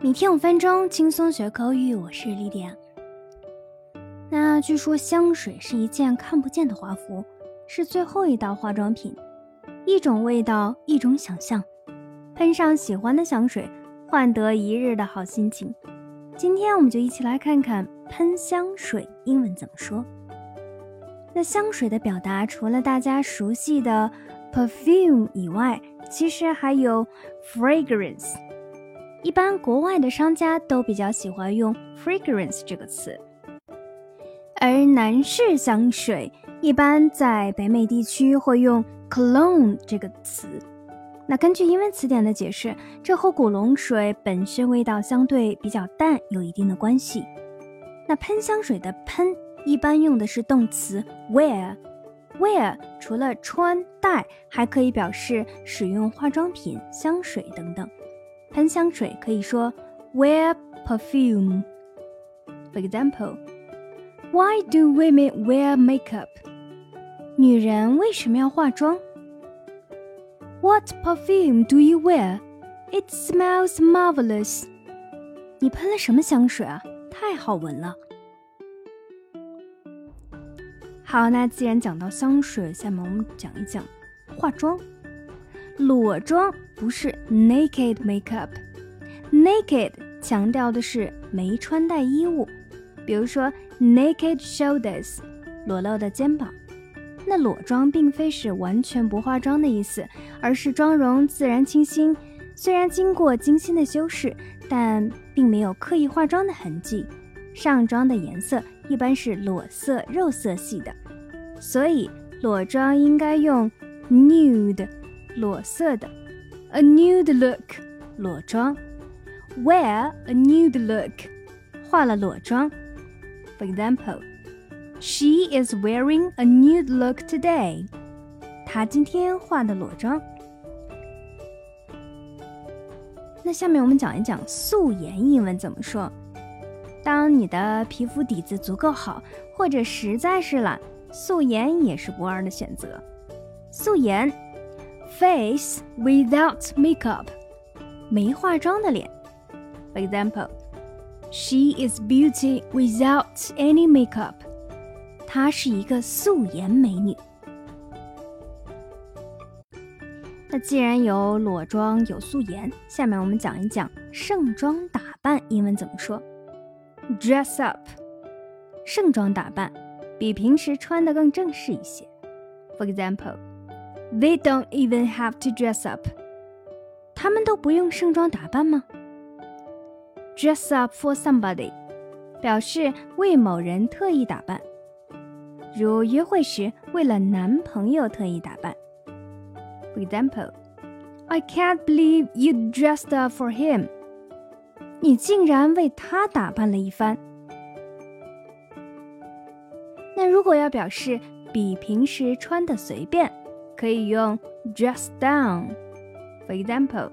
每天五分钟，轻松学口语。我是丽迪亚。那据说香水是一件看不见的华服，是最后一道化妆品。一种味道，一种想象。喷上喜欢的香水，换得一日的好心情。今天我们就一起来看看喷香水英文怎么说。那香水的表达，除了大家熟悉的 perfume 以外，其实还有 fragrance。一般国外的商家都比较喜欢用 fragrance 这个词，而男士香水一般在北美地区会用 cologne 这个词。那根据英文词典的解释，这和古龙水本身味道相对比较淡有一定的关系。那喷香水的喷一般用的是动词 wear，wear 除了穿戴，还可以表示使用化妆品、香水等等。喷香水可以说 wear perfume。For example, why do women wear makeup? 女人为什么要化妆？What perfume do you wear? It smells marvelous. 你喷了什么香水啊？太好闻了。好，那既然讲到香水，下面我们讲一讲化妆。裸妆不是 naked makeup，naked 强调的是没穿戴衣物，比如说 naked shoulders，裸露的肩膀。那裸妆并非是完全不化妆的意思，而是妆容自然清新，虽然经过精心的修饰，但并没有刻意化妆的痕迹。上妆的颜色一般是裸色、肉色系的，所以裸妆应该用 nude。裸色的，a nude look，裸妆；wear a nude look，化了裸妆。For example, she is wearing a nude look today。她今天化的裸妆。那下面我们讲一讲素颜英文怎么说。当你的皮肤底子足够好，或者实在是懒，素颜也是不二的选择。素颜。Face without makeup，没化妆的脸。For example, she is beauty without any makeup。她是一个素颜美女。那既然有裸妆有素颜，下面我们讲一讲盛装打扮英文怎么说。Dress up，盛装打扮，比平时穿的更正式一些。For example。They don't even have to dress up. 他们都不用盛装打扮吗？Dress up for somebody，表示为某人特意打扮，如约会时为了男朋友特意打扮。For example, I can't believe you dressed up for him. 你竟然为他打扮了一番。那如果要表示比平时穿的随便。可以用 dress down。For example,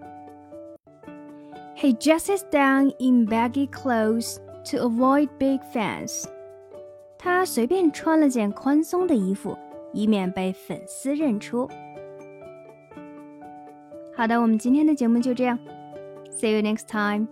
he dresses down in baggy clothes to avoid big fans. 他随便穿了件宽松的衣服，以免被粉丝认出。好的，我们今天的节目就这样。See you next time.